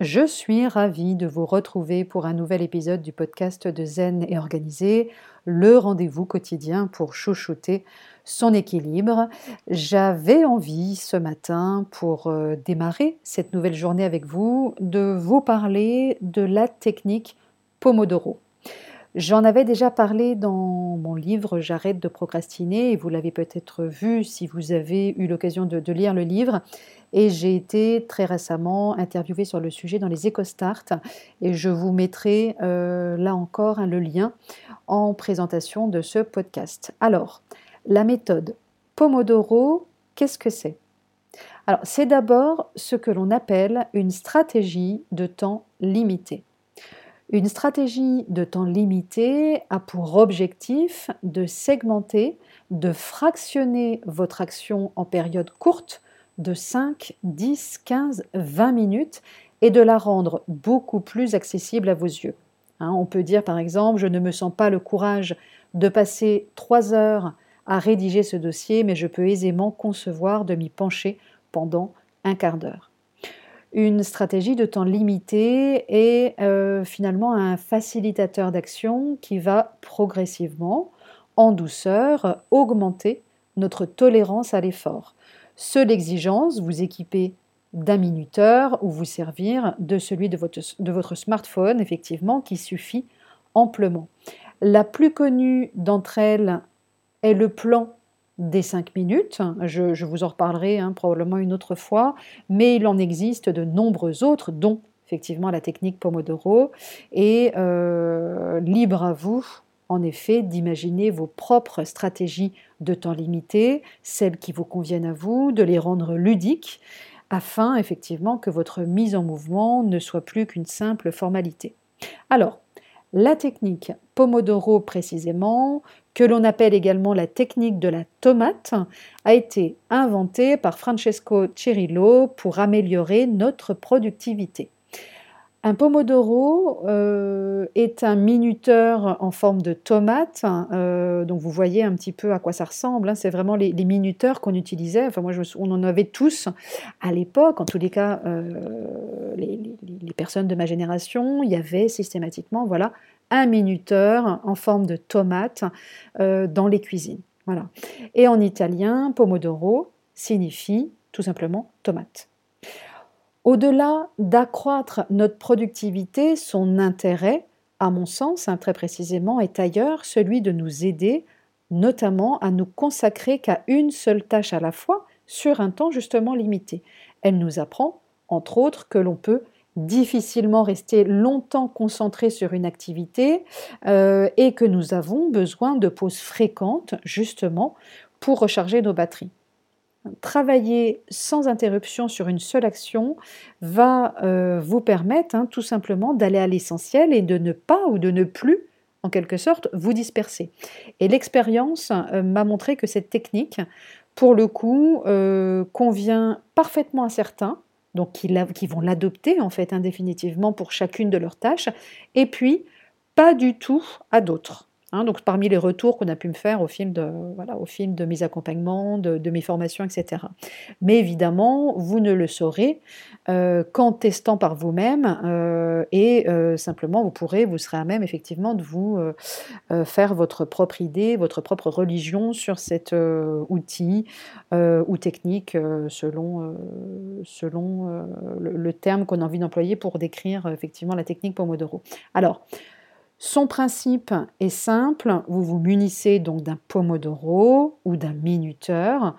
Je suis ravie de vous retrouver pour un nouvel épisode du podcast de Zen et Organisé, le rendez-vous quotidien pour chouchouter son équilibre. J'avais envie ce matin, pour euh, démarrer cette nouvelle journée avec vous, de vous parler de la technique Pomodoro. J'en avais déjà parlé dans mon livre J'arrête de procrastiner et vous l'avez peut-être vu si vous avez eu l'occasion de, lire le livre. Et j'ai été très récemment interviewée sur le sujet dans les EcoStart et je vous mettrai euh, là encore hein, le lien en présentation de ce podcast. Alors, la méthode Pomodoro, qu'est-ce que c'est? Alors, c'est d'abord ce que l'on appelle une stratégie de temps limité. Une stratégie de temps limité a pour objectif de segmenter, de fractionner votre action en périodes courtes de 5, 10, 15, 20 minutes et de la rendre beaucoup plus accessible à vos yeux. Hein, on peut dire par exemple, je ne me sens pas le courage de passer 3 heures à rédiger ce dossier, mais je peux aisément concevoir de m'y pencher pendant un quart d'heure une stratégie de temps limité est euh, finalement un facilitateur d'action qui va progressivement, en douceur, augmenter notre tolérance à l'effort. Seule exigence, vous équiper d'un minuteur ou vous servir de celui de votre smartphone, effectivement, qui suffit amplement. La plus connue d'entre elles est le plan des 5 minutes. Je, vous en reparlerai hein, probablement une autre fois, mais il en existe de nombreux autres, dont effectivement la technique Pomodoro. Et euh, libre à vous, en effet, d'imaginer vos propres stratégies de temps limité, celles qui vous conviennent à vous, de les rendre ludiques, afin effectivement que votre mise en mouvement ne soit plus qu'une simple formalité. Alors, la technique Pomodoro précisément, que l'on appelle également la technique de la tomate, a été inventée par Francesco Cirillo pour améliorer notre productivité. Un pomodoro euh, est un minuteur en forme de tomate, euh, donc vous voyez un petit peu à quoi ça ressemble. Hein. c'est vraiment les, minuteurs qu'on utilisait. Enfin moi, on en avait tous à l'époque. En tous les cas, euh, les, personnes de ma génération, il y avait systématiquement, voilà, un minuteur en forme de tomate euh, dans les cuisines. Voilà. Et en italien, pomodoro signifie tout simplement tomate. Au-delà d'accroître notre productivité, son intérêt, à mon sens, hein, très précisément, est ailleurs, celui de nous aider notamment à nous consacrer qu'à une seule tâche à la fois sur un temps justement limité. Elle nous apprend, entre autres, que l'on peut difficilement rester longtemps concentré sur une activité euh, et que nous avons besoin de pauses fréquentes justement pour recharger nos batteries. Travailler sans interruption sur une seule action va euh, vous permettre hein, tout simplement d'aller à l'essentiel et de ne pas ou de ne plus en quelque sorte vous disperser. Et l'expérience euh, m'a montré que cette technique, pour le coup, convient parfaitement à certains, donc qui, vont l'adopter en fait indéfinitivement pour chacune de leurs tâches, et puis pas du tout à d'autres. Hein. donc parmi les retours qu'on a pu me faire au fil de, voilà, au film de mes accompagnements, de, mes formations, etc. Mais évidemment, vous ne le saurez euh, qu'en testant par vous-même euh, et euh, simplement vous pourrez, vous serez à même effectivement de vous faire votre propre idée, votre propre religion sur cet outil ou technique selon, selon le, le, terme qu'on a envie d'employer pour décrire effectivement la technique Pomodoro. Alors, son principe est simple, vous vous munissez donc d'un pomodoro ou d'un minuteur.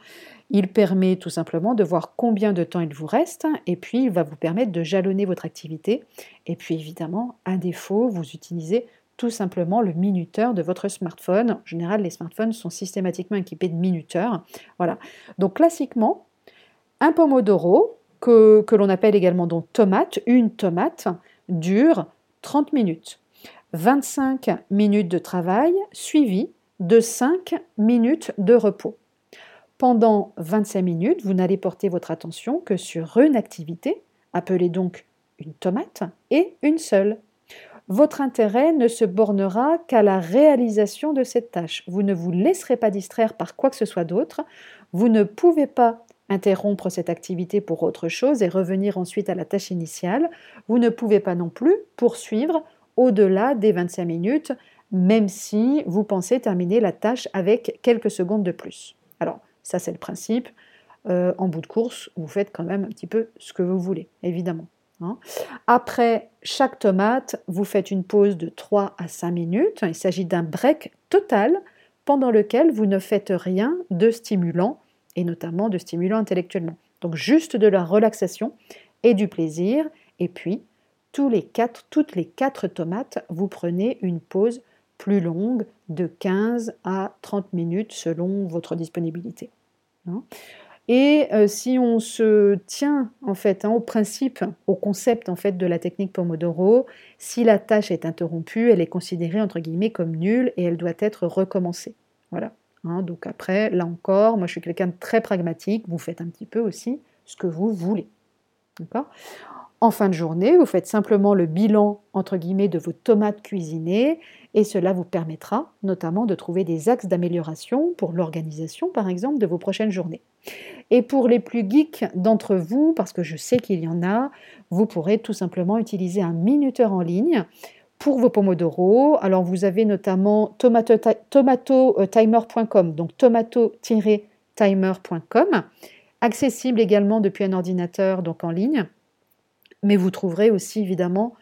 Il permet tout simplement de voir combien de temps il vous reste et puis il va vous permettre de jalonner votre activité. Et puis évidemment, à défaut, vous utilisez tout simplement le minuteur de votre smartphone. En général, les smartphones sont systématiquement équipés de minuteurs. Voilà. Donc classiquement, un pomodoro, que, que l'on appelle également donc tomate, une tomate, dure 30 minutes. 25 minutes de travail suivies de 5 minutes de repos. Pendant 25 minutes, vous n'allez porter votre attention que sur une activité, appelée donc une tomate, et une seule. Votre intérêt ne se bornera qu'à la réalisation de cette tâche. Vous ne vous laisserez pas distraire par quoi que ce soit d'autre. Vous ne pouvez pas interrompre cette activité pour autre chose et revenir ensuite à la tâche initiale. Vous ne pouvez pas non plus poursuivre au-delà des 25 minutes, même si vous pensez terminer la tâche avec quelques secondes de plus. Alors, ça c'est le principe. Euh, en bout de course, vous faites quand même un petit peu ce que vous voulez, évidemment. Hein. Après chaque tomate, vous faites une pause de 3 à 5 minutes. Il s'agit d'un break total pendant lequel vous ne faites rien de stimulant, et notamment de stimulant intellectuellement. Donc juste de la relaxation et du plaisir. Et puis, quatre, toutes les 4 tomates, vous prenez une pause plus longue de 15 à 30 minutes selon votre disponibilité. Hein. Et euh, si on se tient en fait hein, au principe, au concept en fait de la technique Pomodoro, si la tâche est interrompue, elle est considérée entre guillemets comme nulle et elle doit être recommencée. Voilà. Hein. donc après, là encore, moi je suis quelqu'un de très pragmatique. Vous faites un petit peu aussi ce que vous voulez. D'accord? En fin de journée, vous faites simplement le bilan entre guillemets de vos tomates cuisinées et cela vous permettra notamment de trouver des axes d'amélioration pour l'organisation par exemple de vos prochaines journées. Et pour les plus geeks d'entre vous, parce que je sais qu'il y en a, vous pourrez tout simplement utiliser un minuteur en ligne pour vos pomodoro. Alors vous avez notamment tomatotimer.com, donc tomato-timer.com, accessible également depuis un ordinateur donc en ligne mais vous trouverez aussi évidemment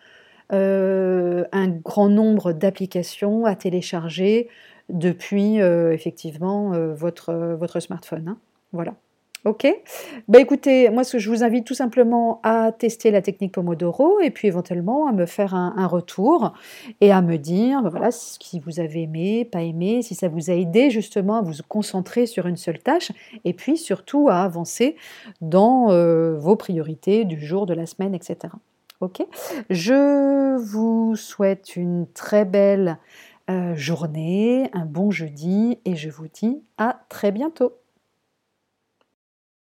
euh, un grand nombre d'applications à télécharger depuis euh, effectivement euh, votre, smartphone. Hein. Voilà. Ok Bah écoutez, moi ce que je vous invite tout simplement à tester la technique Pomodoro et puis éventuellement à me faire un, retour et à me dire bah, voilà si vous avez aimé, pas aimé, si ça vous a aidé justement à vous concentrer sur une seule tâche et puis surtout à avancer dans euh, vos priorités du jour, de la semaine, etc. Ok Je vous souhaite une très belle euh, journée, un bon jeudi et je vous dis à très bientôt.